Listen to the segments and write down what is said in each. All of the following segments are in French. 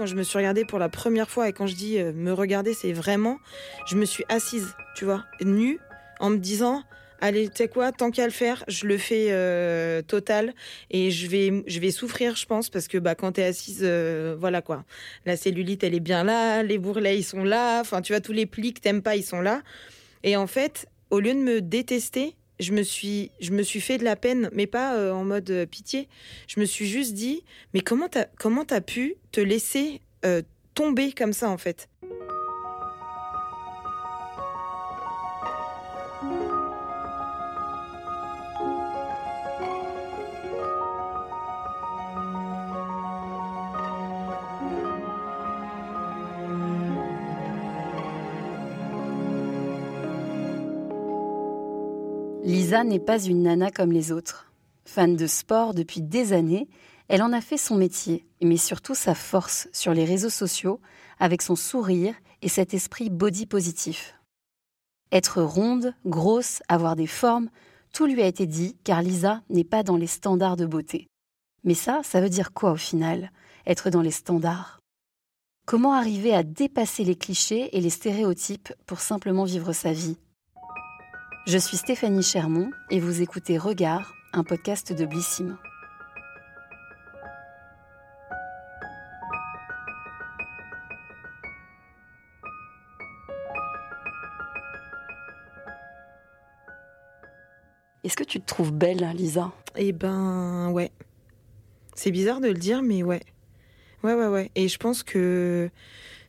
quand je me suis regardée pour la première fois, et quand je dis euh, me regarder, c'est vraiment, je me suis assise, tu vois, nue, en me disant, allez, tu sais quoi, tant qu'à le faire, je le fais euh, total et je vais, je vais souffrir, je pense, parce que bah, quand tu es assise, euh, voilà quoi, la cellulite, elle est bien là, les bourrelets, ils sont là, enfin, tu vois, tous les plis que t'aimes pas, ils sont là. Et en fait, au lieu de me détester, je me suis, fait de la peine, mais pas euh, en mode euh, pitié. Je me suis juste dit, mais comment t'as, comment t'as pu te laisser euh, tomber comme ça en fait? Lisa n'est pas une nana comme les autres. Fan de sport depuis des années, elle en a fait son métier, mais surtout sa force sur les réseaux sociaux, avec son sourire et cet esprit body positif. Être ronde, grosse, avoir des formes, tout lui a été dit car Lisa n'est pas dans les standards de beauté. Mais ça, ça veut dire quoi au final Être dans les standards? Comment arriver à dépasser les clichés et les stéréotypes pour simplement vivre sa vie? Je suis Stéphanie Chermont et vous écoutez Regard, un podcast de Blissim. Est-ce que tu te trouves belle, Lisa? Eh ben, ouais. C'est bizarre de le dire, mais ouais. Ouais, ouais, ouais. Et je pense que,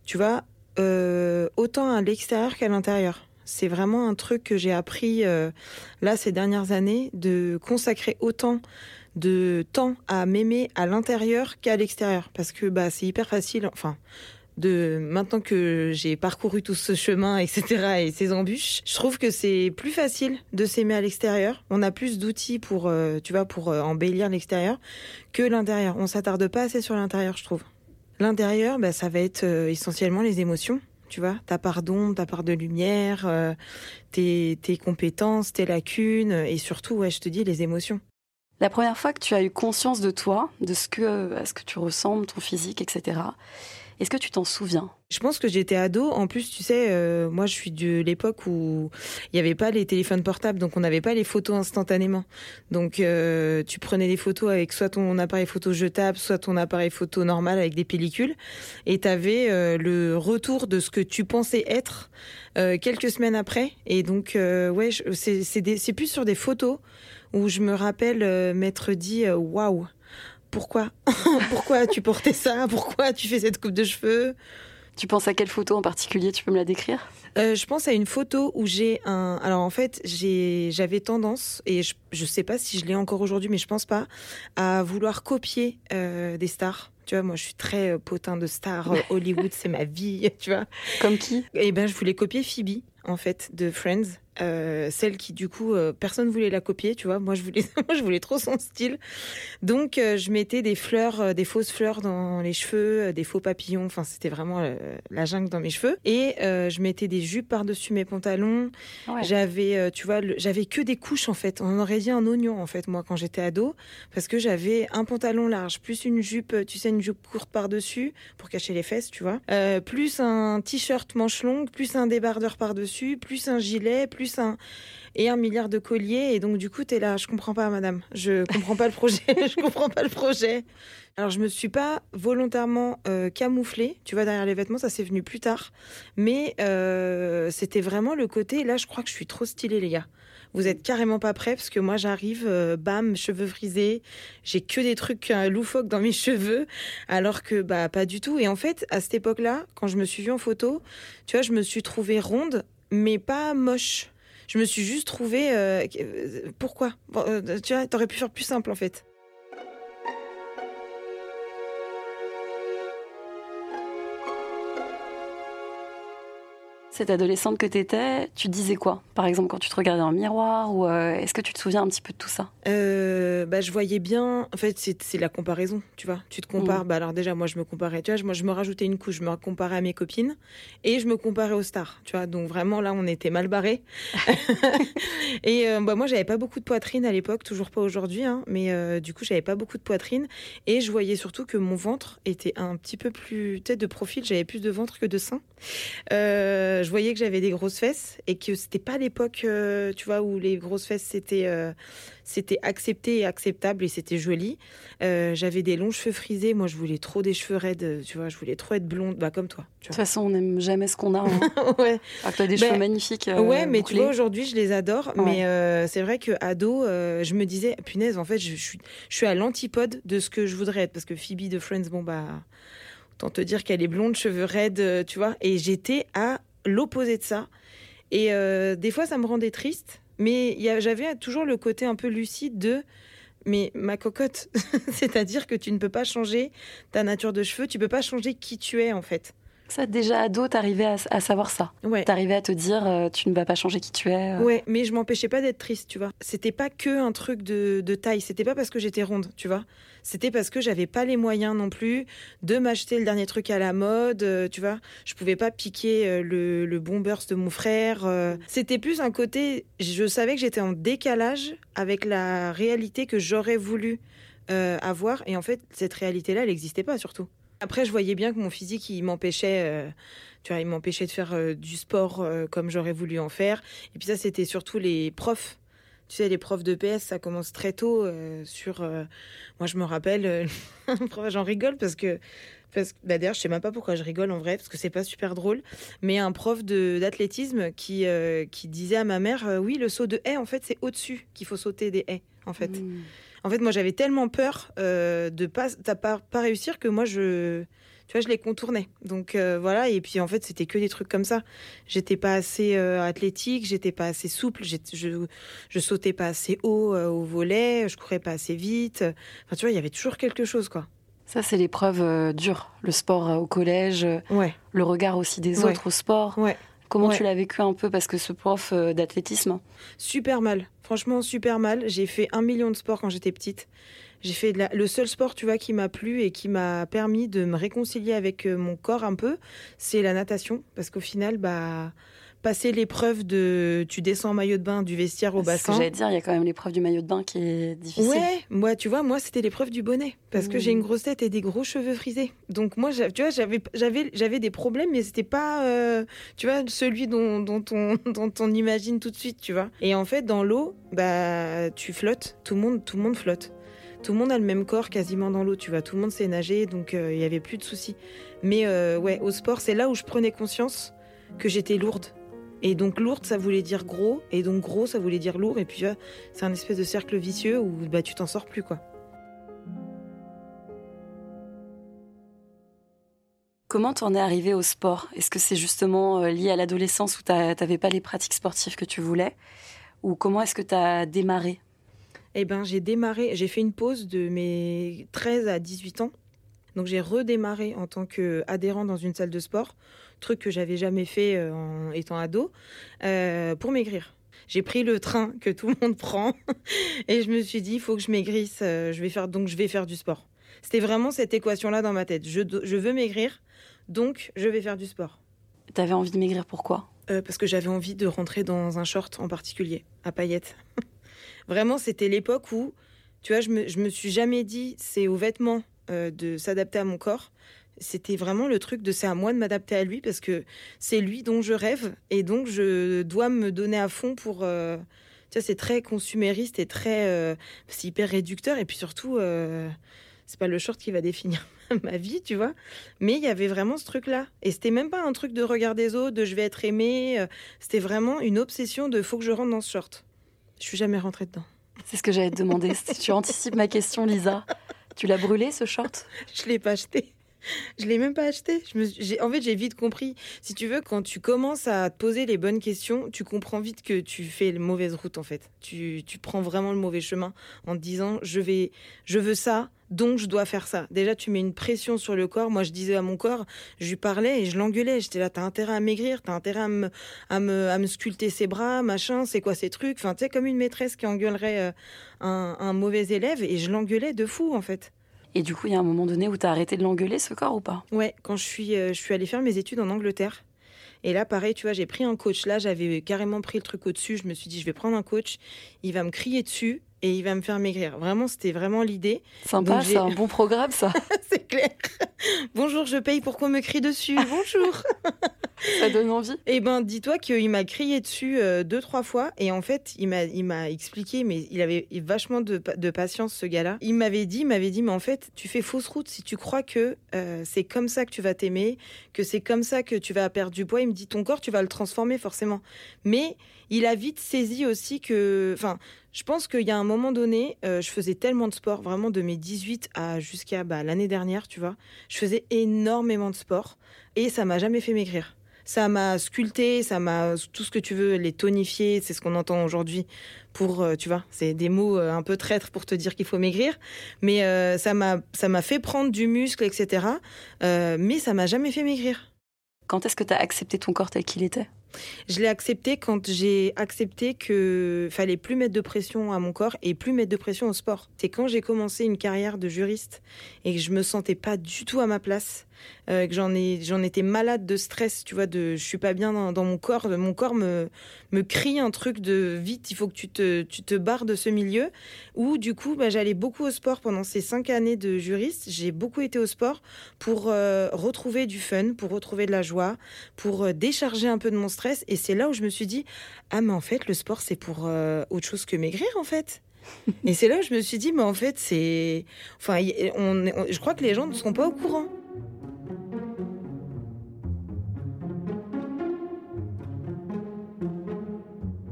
tu vois, euh, autant à l'extérieur qu'à l'intérieur. C'est vraiment un truc que j'ai appris euh, là ces dernières années, de consacrer autant de temps à m'aimer à l'intérieur qu'à l'extérieur. Parce que bah, c'est hyper facile. Enfin, de maintenant que j'ai parcouru tout ce chemin, etc., et ces embûches, je trouve que c'est plus facile de s'aimer à l'extérieur. On a plus d'outils pour, euh, tu vois, pour euh, embellir l'extérieur que l'intérieur. On s'attarde pas assez sur l'intérieur, je trouve. L'intérieur, bah, ça va être essentiellement les émotions. Tu vois, ta part d'ombre, ta part de lumière, euh, tes, tes compétences, tes lacunes, et surtout, ouais, je te dis, les émotions. La première fois que tu as eu conscience de toi, de ce que, à ce que tu ressembles, ton physique, etc., est-ce que tu t'en souviens? Je pense que j'étais ado. En plus, tu sais, euh, moi, je suis de l'époque où il n'y avait pas les téléphones portables, donc on n'avait pas les photos instantanément. Donc, euh, tu prenais des photos avec soit ton appareil photo jetable, soit ton appareil photo normal avec des pellicules, et tu avais euh, le retour de ce que tu pensais être quelques semaines après. Et donc, ouais, c'est plus sur des photos où je me rappelle m'être dit waouh. Pourquoi Pourquoi tu portais ça? Pourquoi tu fais cette coupe de cheveux? Tu penses à quelle photo en particulier? Tu peux me la décrire? Euh, je pense à une photo où j'ai un. Alors en fait, j'avais tendance, et je, je sais pas si je l'ai encore aujourd'hui, mais je pense pas, à vouloir copier euh, des stars. Tu vois, moi, je suis très euh, potin de stars. Hollywood, c'est ma vie, tu vois. Comme qui? Et ben, je voulais copier Phoebe, en fait, de Friends. Euh, celle qui, du coup, euh, personne voulait la copier, tu vois. Moi, je voulais, moi, je voulais trop son style. Donc, euh, je mettais des fleurs, des fausses fleurs dans les cheveux, des faux papillons. Enfin, c'était vraiment la jungle dans mes cheveux. Et je mettais des jupes par-dessus mes pantalons. Ouais. J'avais, tu vois, j'avais que des couches, en fait. On aurait dit un oignon, en fait, moi, quand j'étais ado. Parce que j'avais un pantalon large, plus une jupe, tu sais, une jupe courte par-dessus, pour cacher les fesses, tu vois. Plus un t-shirt manche longue, plus un débardeur par-dessus, plus un gilet, plus et un milliard de colliers et donc du coup t'es là. Je comprends pas madame. Je comprends pas le projet. Je comprends pas le projet. Alors je me suis pas volontairement euh, camouflée tu vois derrière les vêtements. Ça c'est venu plus tard. Mais euh, c'était vraiment le côté là je crois que je suis trop stylée les gars. Vous êtes carrément pas prêts parce que moi j'arrive euh, bam cheveux frisés. J'ai que des trucs loufoques dans mes cheveux. Alors que bah pas du tout. Et en fait à cette époque là quand je me suis vue en photo tu vois je me suis trouvée ronde mais pas moche je me suis juste trouvée. euh, euh, pourquoi? Euh, Tu vois, t'aurais pu faire plus simple en fait. Cette adolescente que tu étais, tu disais quoi Par exemple, quand tu te regardais le miroir ou euh, est-ce que tu te souviens un petit peu de tout ça? Euh, bah, je voyais bien. En fait, c'est la comparaison, tu vois. Tu te compares. Mm. Bah, alors déjà, moi, je me comparais. Tu vois, moi, je me rajoutais une couche. Je me comparais à mes copines et je me comparais aux stars. Tu vois. Donc vraiment, là, on était mal barrés. et euh, bah, moi, j'avais pas beaucoup de poitrine à l'époque, toujours pas aujourd'hui, hein, mais du coup, j'avais pas beaucoup de poitrine et je voyais surtout que mon ventre était un petit peu plus tête de profil. J'avais plus de ventre que de sein. Je voyais que j'avais des grosses fesses et que c'était pas l'époque, tu vois, où les grosses fesses c'était c'était accepté et acceptable et c'était joli. Euh, j'avais des longs cheveux frisés. Moi, je voulais trop des cheveux raides. Tu vois, je voulais trop être blonde, bah comme toi. De toute façon, on n'aime jamais ce qu'on a. Hein. ouais. Ah, tu as des cheveux ben, magnifiques. Euh, ouais, mais tu vois, aujourd'hui, je les adore. Mais euh, c'est vrai que ado, je me disais, punaise, en fait, je, suis, je suis à l'antipode de ce que je voudrais être parce que Phoebe de Friends, bon bah, autant te dire qu'elle est blonde, cheveux raides, tu vois. Et j'étais à l'opposé de ça. Et des fois, ça me rendait triste mais j'avais toujours le côté un peu lucide de mais ma cocotte, c'est-à-dire que tu ne peux pas changer ta nature de cheveux, tu peux pas changer qui tu es en fait. Ça, déjà ado, t'arrivais à, à savoir ça. Ouais. T'arrivais à te dire, euh, tu ne vas pas changer qui tu es. Euh. Ouais, mais je m'empêchais pas d'être triste, tu vois. C'était pas que un truc de, de taille, c'était pas parce que j'étais ronde, tu vois. C'était parce que j'avais pas les moyens non plus de m'acheter le dernier truc à la mode, euh, tu vois. Je pouvais pas piquer le, le bon burst de mon frère. C'était plus un côté, je savais que j'étais en décalage avec la réalité que j'aurais voulu avoir. Et en fait, cette réalité-là, elle n'existait pas surtout. Après, je voyais bien que mon physique, il m'empêchait, euh, tu vois, il m'empêchait de faire euh, du sport euh, comme j'aurais voulu en faire. Et puis ça, c'était surtout les profs. Tu sais, les profs de PS, ça commence très tôt sur. moi, je me rappelle, j'en rigole parce que. Parce, bah d'ailleurs, je sais même pas pourquoi je rigole en vrai, parce que c'est pas super drôle. Mais un prof d'athlétisme qui, qui disait à ma mère Oui, le saut de haie, en fait, c'est au-dessus qu'il faut sauter des haies, en fait. Mmh. En fait, moi, j'avais tellement peur euh, de pas, pas, pas réussir que moi, je, tu vois, je les contournais. Donc euh, voilà. Et puis en fait, c'était que des trucs comme ça. J'étais pas assez euh, athlétique, j'étais pas assez souple, je, je sautais pas assez haut au volet, je courais pas assez vite. Enfin, tu vois, il y avait toujours quelque chose, quoi. Ça, c'est l'épreuve dure, le sport au collège, ouais. le regard aussi des autres au sport. Ouais. Comment tu l'as vécu un peu Parce que ce prof euh, d'athlétisme. Super mal. Franchement, super mal. J'ai fait un million de sports quand j'étais petite. J'ai fait le seul sport, tu vois, qui m'a plu et qui m'a permis de me réconcilier avec euh, mon corps un peu, c'est la natation. Parce qu'au final, bah passer l'épreuve de tu descends en maillot de bain du vestiaire au bassin. J'allais dire, il y a quand même l'épreuve du maillot de bain qui est difficile. Ouais, moi, tu vois, moi, c'était l'épreuve du bonnet parce que j'ai une mmh. grosse tête et des gros cheveux frisés. Donc moi, tu vois, j'avais, j'avais, j'avais des problèmes, mais c'était pas, euh, tu vois, celui dont, dont, on, dont on imagine tout de suite, tu vois. Et en fait, dans l'eau, bah, tu flottes. Tout le monde, tout le monde flotte. Tout le monde a le même corps quasiment dans l'eau, tu vois. Tout le monde sait nager, donc euh, il y avait plus de soucis. Mais euh, ouais, au sport, c'est là où je prenais conscience que j'étais lourde et donc lourde, ça voulait dire gros, et donc gros, ça voulait dire lourd, et puis c'est un espèce de cercle vicieux où bah, tu t'en sors plus, quoi. Comment t'en es arrivé au sport? Est-ce que c'est justement euh, lié à l'adolescence où t'avais pas les pratiques sportives que tu voulais? Ou comment est-ce que t'as démarré? Eh ben, j'ai démarré, j'ai fait une pause de mes 13 à 18 ans. Donc j'ai redémarré en tant qu'adhérent dans une salle de sport truc que j'avais jamais fait euh, en étant ado, euh, pour maigrir. J'ai pris le train que tout le monde prend et je me suis dit, il faut que je maigrisse, euh, je vais faire, donc je vais faire du sport. C'était vraiment cette équation-là dans ma tête. Je, je, veux maigrir, donc je vais faire du sport. T'avais envie de maigrir pourquoi Parce que j'avais envie de rentrer dans un short en particulier, à paillettes. vraiment, c'était l'époque où, tu vois, je me, je me suis jamais dit, c'est aux vêtements de s'adapter à mon corps c'était vraiment le truc de c'est à moi de m'adapter à lui parce que c'est lui dont je rêve et donc je dois me donner à fond pour. Euh, tu vois, c'est très consumériste et très. Euh, c'est hyper réducteur et puis surtout, euh, c'est pas le short qui va définir ma vie, tu vois. Mais il y avait vraiment ce truc-là. Et c'était même pas un truc de regard des autres, de je vais être aimé. C'était vraiment une obsession de faut que je rentre dans ce short. Je suis jamais rentrée dedans. C'est ce que j'allais te demander. tu anticipes ma question, Lisa. Tu l'as brûlé ce short? Je l'ai pas acheté. Je l'ai même pas acheté. Je en fait, j'ai vite compris. Si tu veux, quand tu commences à te poser les bonnes questions, tu comprends vite que tu fais la mauvaise route, en fait. Tu, tu prends vraiment le mauvais chemin en te disant, je vais, je veux ça, donc je dois faire ça. Déjà, tu mets une pression sur le corps. Moi, je disais à mon corps, je lui parlais et je l'engueulais. J'étais là, t'as intérêt à maigrir, t'as intérêt à me, à me, à me sculpter ses bras, machin, c'est quoi ces trucs? Enfin, tu sais, comme une maîtresse qui engueulerait euh, un, un mauvais élève et je l'engueulais de fou, en fait. Et du coup, il y a un moment donné où tu as arrêté de l'engueuler, ce corps, ou pas? Ouais, quand je suis, euh, je suis allée faire mes études en Angleterre. Et là, pareil, tu vois, j'ai pris un coach. Là, j'avais carrément pris le truc au-dessus. Je me suis dit, je vais prendre un coach. Il va me crier dessus et il va me faire maigrir. Vraiment, c'était vraiment l'idée. Sympa, c'est un bon programme, ça. c'est clair. Bonjour, je paye pour qu'on me crie dessus. Bonjour. ça donne envie. Eh ben, dis-toi qu'il m'a crié dessus euh, deux, trois fois. Et en fait, il m'a, il m'a expliqué, mais il avait vachement de, de patience, ce gars-là. Il m'avait dit, il m'avait dit, mais en fait, tu fais fausse route si tu crois que euh, c'est comme ça que tu vas t'aimer, que c'est comme ça que tu vas perdre du poids. Il me dit, ton corps, tu vas le transformer forcément. Mais il a vite saisi aussi que, enfin, je pense qu'il y a un moment donné, euh, je faisais tellement de sport, vraiment de mes 18 à jusqu'à bah, l'année dernière, tu vois. Je faisais énormément de sport et ça m'a jamais fait maigrir. Ça m'a sculpté, ça m'a tout ce que tu veux, les tonifier, c'est ce qu'on entend aujourd'hui pour, euh, tu vois, c'est des mots euh, un peu traîtres pour te dire qu'il faut maigrir, mais ça m'a ça m'a fait prendre du muscle, etc. mais ça m'a jamais fait maigrir. Quand est-ce que tu as accepté ton corps tel qu'il était? Je l'ai accepté quand j'ai accepté que fallait plus mettre de pression à mon corps et plus mettre de pression au sport. C'est quand j'ai commencé une carrière de juriste et que je me sentais pas du tout à ma place euh, que j'en j'en étais malade de stress, tu vois, de, je suis pas bien dans, mon corps, mon corps me, me crie un truc de vite, il faut que tu te, tu te barres de ce milieu. Où du coup, bah, j'allais beaucoup au sport pendant ces cinq années de juriste. J'ai beaucoup été au sport pour euh, retrouver du fun, pour retrouver de la joie, pour euh, décharger un peu de mon stress. Et c'est là où je me suis dit, ah mais en fait, le sport c'est pour autre chose que maigrir en fait. Et c'est là où je me suis dit, mais en fait, c'est. Enfin, on, je crois que les gens ne sont pas au courant.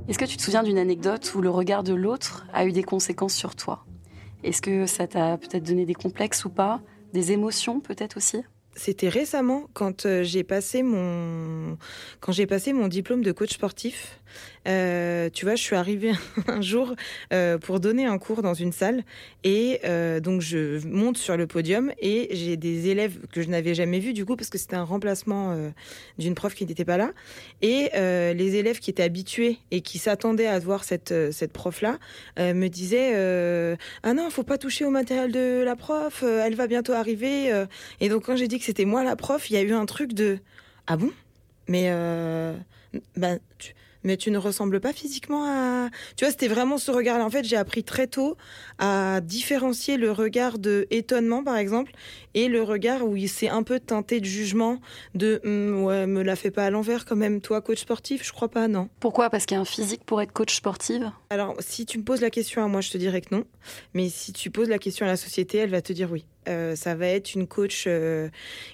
Est-ce que tu te souviens d'une anecdote où le regard de l'autre a eu des conséquences sur toi? Est-ce que ça t'a peut-être donné des complexes ou pas? Des émotions peut-être aussi? C'était récemment quand euh, j'ai passé mon quand j'ai passé mon diplôme de coach sportif. Euh, tu vois, je suis arrivée un jour euh, pour donner un cours dans une salle et donc je monte sur le podium et j'ai des élèves que je n'avais jamais vus du coup parce que c'était un remplacement d'une prof qui n'était pas là et les élèves qui étaient habitués et qui s'attendaient à voir cette cette prof là me disaient ah non faut pas toucher au matériel de la prof elle va bientôt arriver et donc quand j'ai dit que c'était moi la prof, il y a eu un truc de ah bon? Mais euh, ben, mais tu ne ressembles pas physiquement à. Tu vois, c'était vraiment ce regard-là. En fait, j'ai appris très tôt à différencier le regard de étonnement, par exemple, et le regard où il s'est un peu teinté de jugement, de hum, ouais, me la fais pas à l'envers quand même, toi, coach sportif, je crois pas, non. Pourquoi? Parce qu'il y a un physique pour être coach sportive? Alors, si tu me poses la question à moi, je te dirais que non. Mais si tu poses la question à la société, elle va te dire oui. Euh, ça va être une coach euh,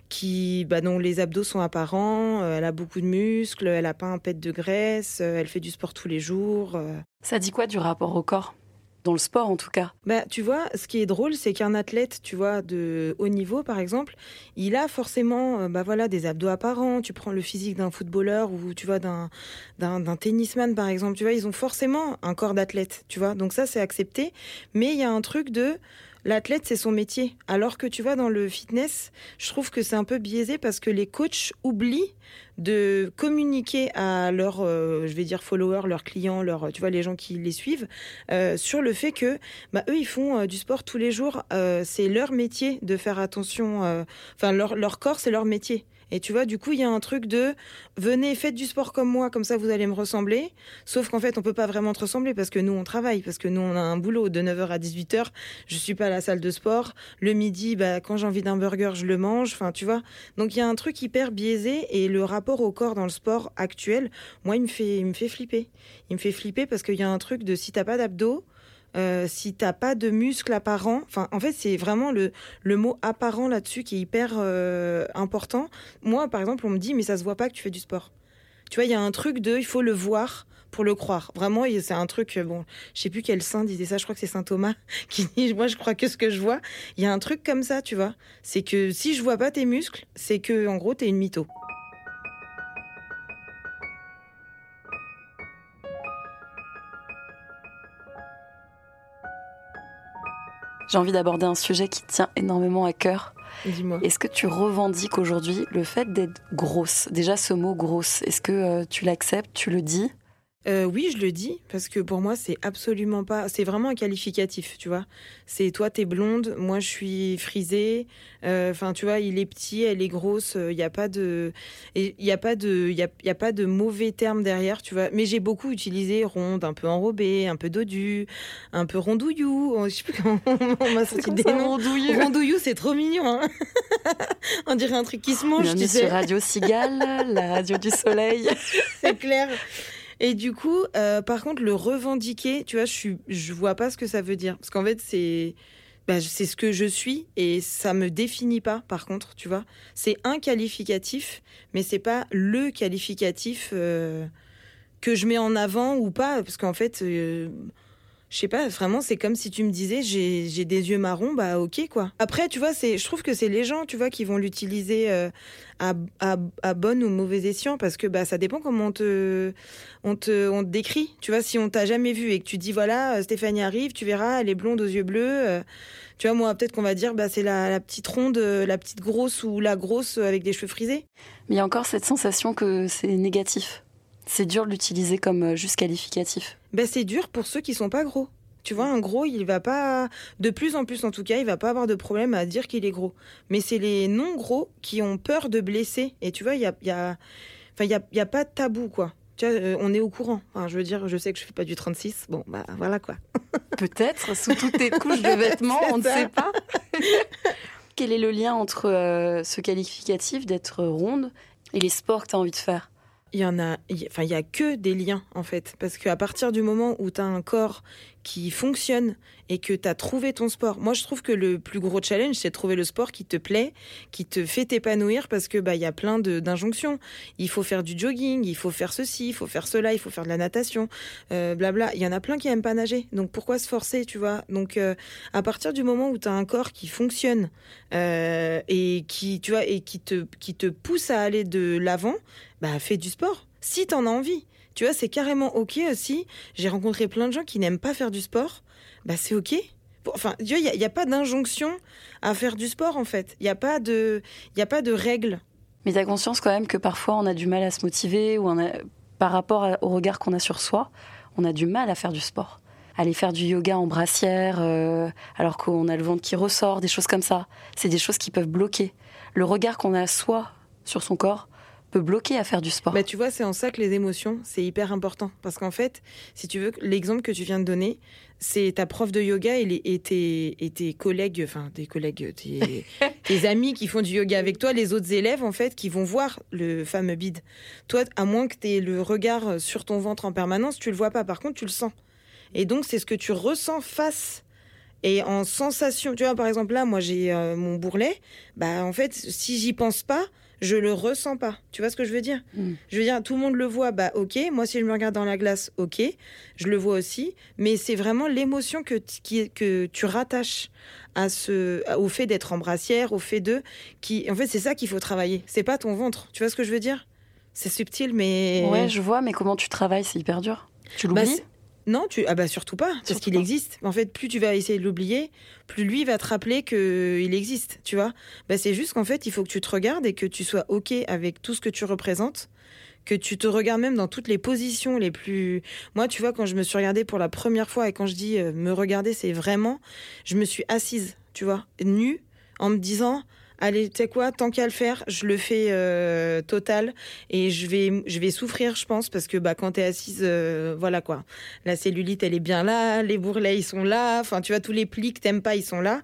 qui, bah, dont les abdos sont apparents, euh, elle a beaucoup de muscles, elle a pas un pet de graisse, elle fait du sport tous les jours. Ça dit quoi du rapport au corps? Dans le sport en tout cas? Bah, tu vois, ce qui est drôle, c'est qu'un athlète, tu vois, de haut niveau par exemple, il a forcément bah voilà, des abdos apparents. Tu prends le physique d'un footballeur ou tu vois d'un d'un tennisman par exemple, tu vois, ils ont forcément un corps d'athlète, tu vois. Donc ça c'est accepté, mais il y a un truc de l'athlète, c'est son métier. Alors que tu vois, dans le fitness, je trouve que c'est un peu biaisé parce que les coachs oublient de communiquer à leurs, euh, je vais dire, followers, leurs clients, leurs, tu vois, les gens qui les suivent, euh, sur le fait que, bah, eux, ils font euh, du sport tous les jours. c'est leur métier de faire attention. Enfin, leur, leur corps, c'est leur métier. Et tu vois, du coup, il y a un truc de venez, faites du sport comme moi, comme ça vous allez me ressembler. Sauf qu'en fait, on peut pas vraiment te ressembler parce que nous, on travaille, parce que nous, on a un boulot de 9h à 18h. Je suis pas à la salle de sport. Le midi, bah, quand j'ai envie d'un burger, je le mange. Enfin, tu vois. Donc, il y a un truc hyper biaisé et le rapport au corps dans le sport actuel, moi, il me fait, il me fait flipper. Il me fait flipper parce qu'il y a un truc de si t'as pas d'abdos, euh, si t'as pas de muscles apparents, enfin, en fait, c'est vraiment le, le mot apparent là-dessus qui est hyper euh, important. Moi, par exemple, on me dit, mais ça se voit pas que tu fais du sport. Tu vois, il y a un truc de, il faut le voir pour le croire. Vraiment, c'est un truc, bon, je sais plus quel saint disait ça, je crois que c'est saint Thomas qui dit, moi je crois que ce que je vois, il y a un truc comme ça, tu vois. C'est que si je vois pas tes muscles, c'est que en gros, t'es une mytho. J'ai envie d'aborder un sujet qui tient énormément à cœur. Dis-moi. Est-ce que tu revendiques aujourd'hui le fait d'être grosse? Déjà ce mot grosse, est-ce que euh, tu l'acceptes, tu le dis? Euh, oui, je le dis parce que pour moi c'est absolument pas, c'est vraiment un qualificatif, tu vois. C'est toi t'es blonde, moi je suis frisée. Euh, enfin, tu vois, il est petit, elle est grosse. Il euh, n'y a pas de, il y a pas de, il y a, y a, pas de mauvais termes derrière, tu vois. Mais j'ai beaucoup utilisé ronde, un peu enrobée, un peu dodue, un peu rondouillou. Oh, je sais plus comment on m'a sorti des noms. Rondouillou, rondouillou c'est trop mignon. Hein on dirait un truc qui se mange. Bienvenue tu sais. sur Radio Cigale, la radio du soleil. c'est clair. Et du coup, euh, par contre, le revendiquer, tu vois, je suis, je vois pas ce que ça veut dire, parce qu'en fait, c'est, bah, c'est ce que je suis et ça me définit pas. Par contre, tu vois, c'est un qualificatif, mais c'est pas le qualificatif euh, que je mets en avant ou pas, parce qu'en fait. Euh, je sais pas, vraiment, c'est comme si tu me disais j'ai des yeux marrons, bah ok quoi. Après, tu vois, c'est, je trouve que c'est les gens, tu vois, qui vont l'utiliser euh, à, à, à, bon ou mauvais escient parce que bah ça dépend comment on te, on te, on te décrit. Tu vois, si on t'a jamais vu et que tu dis voilà, euh, Stéphanie arrive, tu verras, elle est blonde aux yeux bleus. Euh, tu vois, moi, peut-être qu'on va dire bah c'est la, la petite ronde, la petite grosse ou la grosse avec des cheveux frisés. Mais il y a encore cette sensation que c'est négatif. C'est dur de l'utiliser comme juste qualificatif. Ben, c'est dur pour ceux qui sont pas gros. Tu vois, un gros, il va pas, de plus en plus en tout cas, il va pas avoir de problème à dire qu'il est gros. Mais c'est les non gros qui ont peur de blesser. Et tu vois, il y a, y a, enfin, il y a, y a pas de tabou quoi. Tu vois, euh, on est au courant. Enfin, je veux dire, je sais que je fais pas du 36. Bon, bah voilà quoi. Peut-être sous toutes tes couches de vêtements, on ne sait pas. Quel est le lien entre euh, ce qualificatif d'être ronde et les sports que tu as envie de faire? Il y en a, enfin, il y a que des liens en fait, parce qu'à partir du moment où tu as un corps qui fonctionne et que tu as trouvé ton sport. Moi, je trouve que le plus gros challenge, c'est trouver le sport qui te plaît, qui te fait t'épanouir parce que bah il y a plein d'injonctions. Il faut faire du jogging, il faut faire ceci, il faut faire cela, il faut faire de la natation, euh, blabla. Il y en a plein qui aiment pas nager. Donc pourquoi se forcer, tu vois? Donc euh, à partir du moment où tu as un corps qui fonctionne euh, et qui tu vois et qui te qui te pousse à aller de l'avant, bah fais du sport si tu en as envie. Tu vois, c'est carrément OK aussi. J'ai rencontré plein de gens qui n'aiment pas faire du sport. Bah, c'est OK. Enfin, il n'y a, pas d'injonction à faire du sport, en fait. Il n'y a pas de, a pas de règles. Mais tu as conscience quand même que parfois on a du mal à se motiver ou par rapport au regard qu'on a sur soi, on a du mal à faire du sport. Aller faire du yoga en brassière, euh, alors qu'on a le ventre qui ressort, des choses comme ça. C'est des choses qui peuvent bloquer. Le regard qu'on a soi sur son corps, bloquer à faire du sport. Bah, tu vois, c'est en ça que les émotions, c'est hyper important. Parce qu'en fait, si tu veux, l'exemple que tu viens de donner, c'est ta prof de yoga et, les, et, tes, collègues, enfin des collègues, tes, amis qui font du yoga avec toi, les autres élèves, en fait, qui vont voir le fameux bide. Toi, à moins que tu aies le regard sur ton ventre en permanence, tu le vois pas. Par contre, tu le sens. Et donc, c'est ce que tu ressens face et en sensation. Tu vois, par exemple, là, moi, j'ai euh, mon bourrelet. Bah, en fait, si j'y pense pas, je le ressens pas. Tu vois ce que je veux dire? Mm. Je veux dire, tout le monde le voit, bah ok. Moi, si je me regarde dans la glace, ok, je le vois aussi. Mais c'est vraiment l'émotion que, que tu rattaches à ce, au fait d'être en brassière, au fait de, qui, en fait, c'est ça qu'il faut travailler. C'est pas ton ventre. Tu vois ce que je veux dire? C'est subtil, mais. Ouais, je vois. Mais comment tu travailles C'est hyper dur. Tu l'oublies? bah, non, tu ah bah surtout pas, parce qu'il existe. En fait, plus tu vas essayer de l'oublier, plus lui va te rappeler que il existe, tu vois. Bah c'est juste qu'en fait, il faut que tu te regardes et que tu sois ok avec tout ce que tu représentes, que tu te regardes même dans toutes les positions les plus. Moi, tu vois, quand je me suis regardée pour la première fois et quand je dis euh, me regarder, c'est vraiment, je me suis assise, tu vois, nue, en me disant allez, tu sais quoi, tant qu'à le faire, je le fais euh, total et je vais, je vais souffrir, je pense, parce que bah, quand tu es assise, euh, voilà quoi. La cellulite, elle est bien là, les bourrelets, ils sont là, enfin, tu vois, tous les plis que t'aimes pas, ils sont là.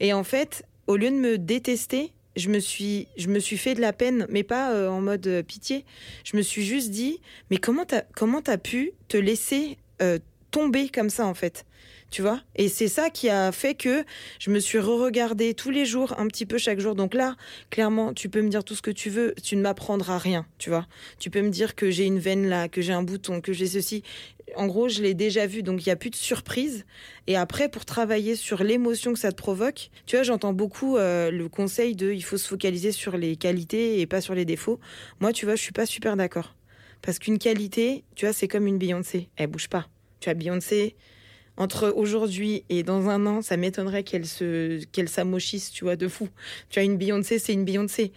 Et en fait, au lieu de me détester, je me suis, je me suis fait de la peine, mais pas euh, en mode pitié. Je me suis juste dit, mais comment t'as, comment as pu te laisser tombé comme ça en fait? Tu vois et c'est ça qui a fait que je me suis re-regardée tous les jours un petit peu chaque jour donc là clairement tu peux me dire tout ce que tu veux tu ne m'apprendras rien tu vois tu peux me dire que j'ai une veine là que j'ai un bouton que j'ai ceci en gros, je l'ai déjà vu, donc il n'y a plus de surprise. Et après, pour travailler sur l'émotion que ça te provoque, tu vois, j'entends beaucoup euh, le conseil de il faut se focaliser sur les qualités et pas sur les défauts. Moi, tu vois, je suis pas super d'accord. Parce qu'une qualité, tu vois, c'est comme une Beyoncé. Elle bouge pas. Tu vois, Beyoncé, entre aujourd'hui et dans un an, ça m'étonnerait qu'elle se qu'elle s'amochisse, tu vois, de fou. Tu vois, une Beyoncé, c'est une Beyoncé.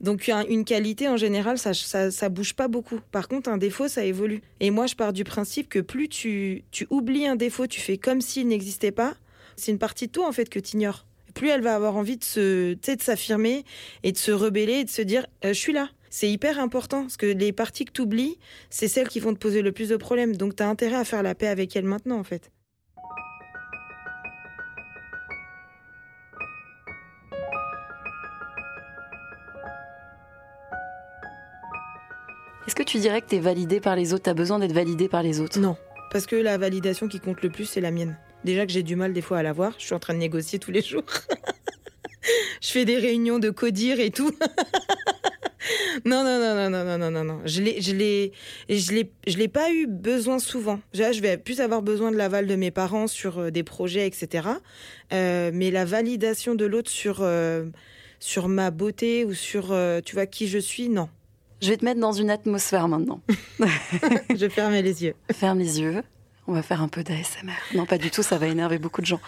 Donc une qualité en général, ça, ça, bouge pas beaucoup. Par contre, un défaut, ça évolue. Et moi, je pars du principe que plus tu, oublies un défaut, tu fais comme s'il n'existait pas. C'est une partie de toi en fait que tu ignores. Plus elle va avoir envie de s'affirmer et de se rebeller et de se dire, euh, je suis là. C'est hyper important parce que les parties que tu oublies, c'est celles qui vont te poser le plus de problèmes. Donc tu as intérêt à faire la paix avec elles maintenant en fait. Est-ce que tu dirais que tu es validé par les autres? Tu as besoin d'être validé par les autres? Non, parce que la validation qui compte le plus, c'est la mienne. Déjà que j'ai du mal des fois à l'avoir, je suis en train de négocier tous les jours. je fais des réunions de codir et tout. non, non, non, non, non, non, non, non. Je l'ai, l'ai, pas eu besoin souvent. Là, je vais plus avoir besoin de l'aval de mes parents sur euh, des projets, etc. Euh, mais la validation de l'autre sur euh, sur ma beauté ou sur, tu vois, qui je suis, non. Je vais te mettre dans une atmosphère maintenant. je ferme les yeux. Ferme les yeux. On va faire un peu d'ASMR. Non, pas du tout, ça va énerver beaucoup de gens.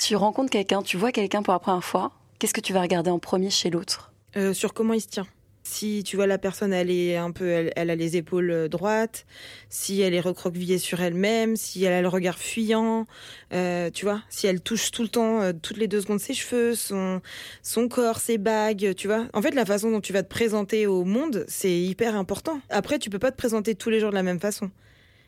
Tu rencontres quelqu'un, tu vois quelqu'un pour la première fois. Qu'est-ce que tu vas regarder en premier chez l'autre? Euh, Sur comment il se tient. Si tu vois la personne, elle est un peu, elle, a les épaules euh, droites, si elle est recroquevillée sur elle-même, si elle a le regard fuyant, euh, tu vois, si elle touche tout le temps, euh, toutes les deux secondes, ses cheveux, son, son corps, ses bagues, tu vois. En fait, la façon dont tu vas te présenter au monde, c'est hyper important. Après, tu peux pas te présenter tous les jours de la même façon.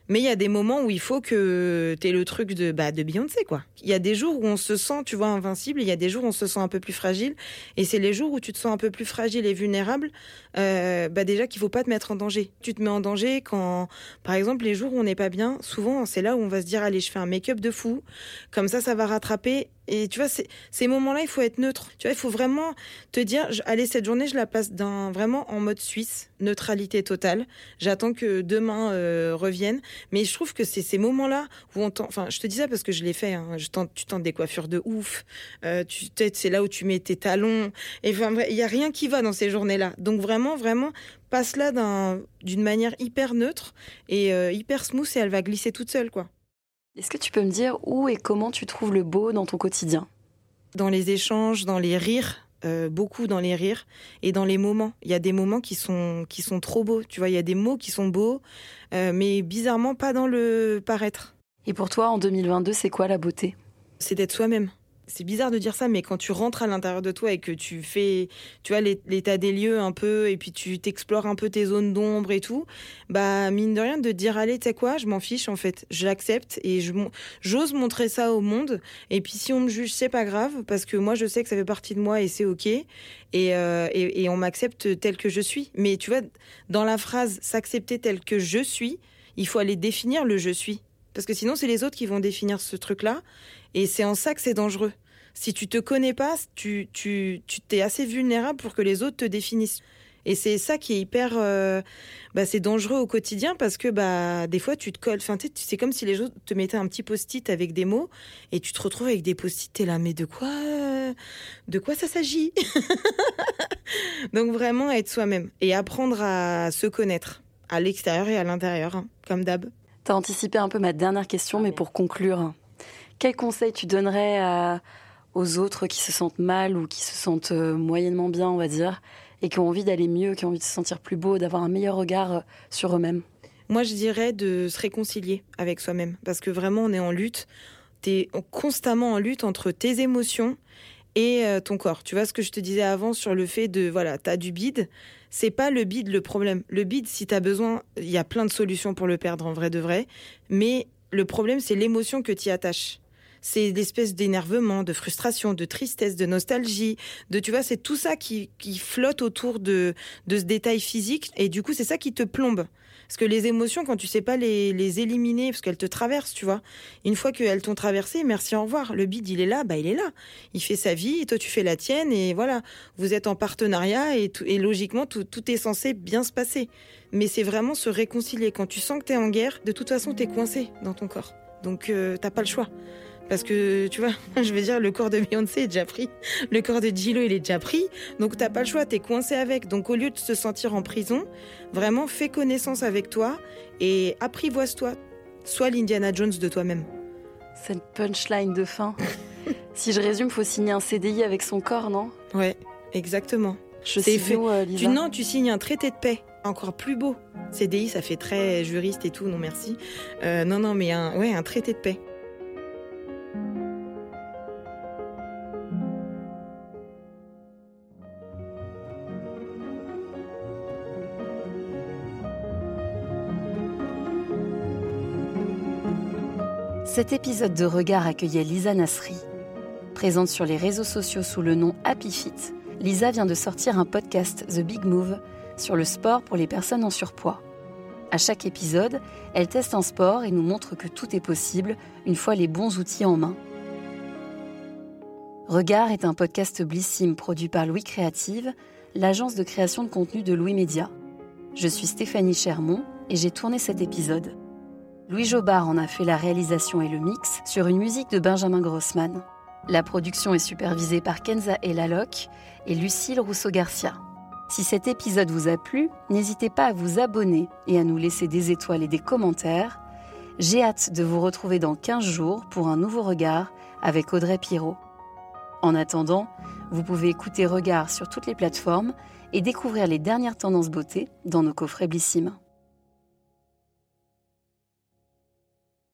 Mais il y a des moments où il faut que tu aies le truc de, bah, de Beyoncé, quoi. Il y a des jours où on se sent, tu vois, invincible, il y a des jours où on se sent un peu plus fragile. Et c'est les jours où tu te sens un peu plus fragile et vulnérable, euh, bah, déjà qu'il faut pas te mettre en danger. Tu te mets en danger quand, par exemple, les jours où on n'est pas bien, souvent, c'est là où on va se dire, allez, je fais un make-up de fou. Comme ça, ça va rattraper et tu vois, ces moments-là, il faut être neutre. Tu vois, il faut vraiment te dire, allez, cette journée, je la passe vraiment en mode suisse, neutralité totale. J'attends que demain euh, revienne. Mais je trouve que c'est ces moments-là où on Enfin, je te dis ça parce que je l'ai fait. Hein. Tu tentes des coiffures de ouf. Euh, c'est là où tu mets tes talons. Et il y a rien qui va dans ces journées-là. Donc vraiment, vraiment, passe-la d'une manière hyper neutre et euh, hyper smooth et elle va glisser toute seule, quoi. Est-ce que tu peux me dire où et comment tu trouves le beau dans ton quotidien? Dans les échanges, dans les rires, euh, beaucoup dans les rires et dans les moments. Il y a des moments qui sont qui sont trop beaux. Tu vois, il y a des mots qui sont beaux, euh, mais bizarrement pas dans le paraître. Et pour toi, en 2022, c'est quoi la beauté? C'est d'être soi-même c'est bizarre de dire ça, mais quand tu rentres à l'intérieur de toi et que tu fais, tu vois, l'état des lieux un peu, et puis tu t'explores un peu tes zones d'ombre et tout, bah, mine de rien, de dire, allez, tu sais quoi, je m'en fiche, en fait. Je l'accepte et j'ose montrer ça au monde. Et puis, si on me juge, c'est pas grave, parce que moi, je sais que ça fait partie de moi et c'est OK. Et, euh, et, et on m'accepte tel que je suis. Mais tu vois, dans la phrase s'accepter tel que je suis, il faut aller définir le je suis. Parce que sinon, c'est les autres qui vont définir ce truc-là. Et c'est en ça que c'est dangereux. Si tu te connais pas, tu, tu, tu t'es assez vulnérable pour que les autres te définissent. Et c'est ça qui est hyper, euh, bah, c'est dangereux au quotidien parce que bah des fois tu te colles. Enfin, c'est comme si les autres te mettaient un petit post-it avec des mots et tu te retrouves avec des post-it. T'es là, mais de quoi, de quoi ça s'agit? Donc vraiment être soi-même et apprendre à se connaître à l'extérieur et à l'intérieur, hein, comme d'hab. T'as anticipé un peu ma dernière question, mais pour conclure, quel conseil tu donnerais aux autres qui se sentent mal ou qui se sentent euh, moyennement bien, on va dire, et qui ont envie d'aller mieux, qui ont envie de se sentir plus beau, d'avoir un meilleur regard euh, sur eux-mêmes? Moi, je dirais de se réconcilier avec soi-même, parce que vraiment, on est en lutte. Tu es constamment en lutte entre tes émotions et euh, ton corps. Tu vois ce que je te disais avant sur le fait de, voilà, tu as du bide. C'est pas le bide le problème. Le bide, si tu as besoin, il y a plein de solutions pour le perdre en vrai de vrai. Mais le problème, c'est l'émotion que tu y attaches c'est l'espèce d'énervement, de frustration, de tristesse, de nostalgie, de tu vois, c'est tout ça qui, flotte autour de, de ce détail physique et du coup c'est ça qui te plombe. Parce que les émotions, quand tu sais pas les, les éliminer, parce qu'elles te traversent, tu vois. Une fois qu'elles t'ont traversé, merci, au revoir. Le bide, il est là, bah il est là. Il fait sa vie, et toi tu fais la tienne, et voilà. Vous êtes en partenariat, et, logiquement, tout, tout est censé bien se passer. Mais c'est vraiment se réconcilier. Quand tu sens que tu es en guerre, de toute façon, tu es coincé dans ton corps. Donc, euh, t'as pas le choix. Parce que, tu vois, je veux dire, le corps de Beyoncé est déjà pris. Le corps de Gillo, il est déjà pris. Donc, t'as pas le choix, t'es coincé avec. Donc, au lieu de se sentir en prison, vraiment, fais connaissance avec toi et apprivoise-toi. Sois l'Indiana Jones de toi-même. Cette punchline de fin. si je résume, faut signer un CDI avec son corps, non? Ouais, exactement. Je sais fait. Euh, tu, non, tu signes un traité de paix encore plus beau. CDI, ça fait très juriste et tout, non merci. Euh, non, non, mais un, ouais, un traité de paix. Cet épisode de Regard accueillait Lisa Nasri. Présente sur les réseaux sociaux sous le nom Happy Fit, Lisa vient de sortir un podcast The Big Move sur le sport pour les personnes en surpoids. À chaque épisode, elle teste un sport et nous montre que tout est possible une fois les bons outils en main. Regard est un podcast Blissim produit par Louis Créative, l'agence de création de contenu de Louis Média. Je suis Stéphanie Chermont et j'ai tourné cet épisode. Louis Jobard en a fait la réalisation et le mix sur une musique de Benjamin Grossman. La production est supervisée par Kenza Elaloc et Lucille Rousseau-Garcia. Si cet épisode vous a plu, n'hésitez pas à vous abonner et à nous laisser des étoiles et des commentaires. J'ai hâte de vous retrouver dans 15 jours pour un nouveau regard avec Audrey Pirot. En attendant, vous pouvez écouter Regard sur toutes les plateformes et découvrir les dernières tendances beauté dans nos coffrets Blissim.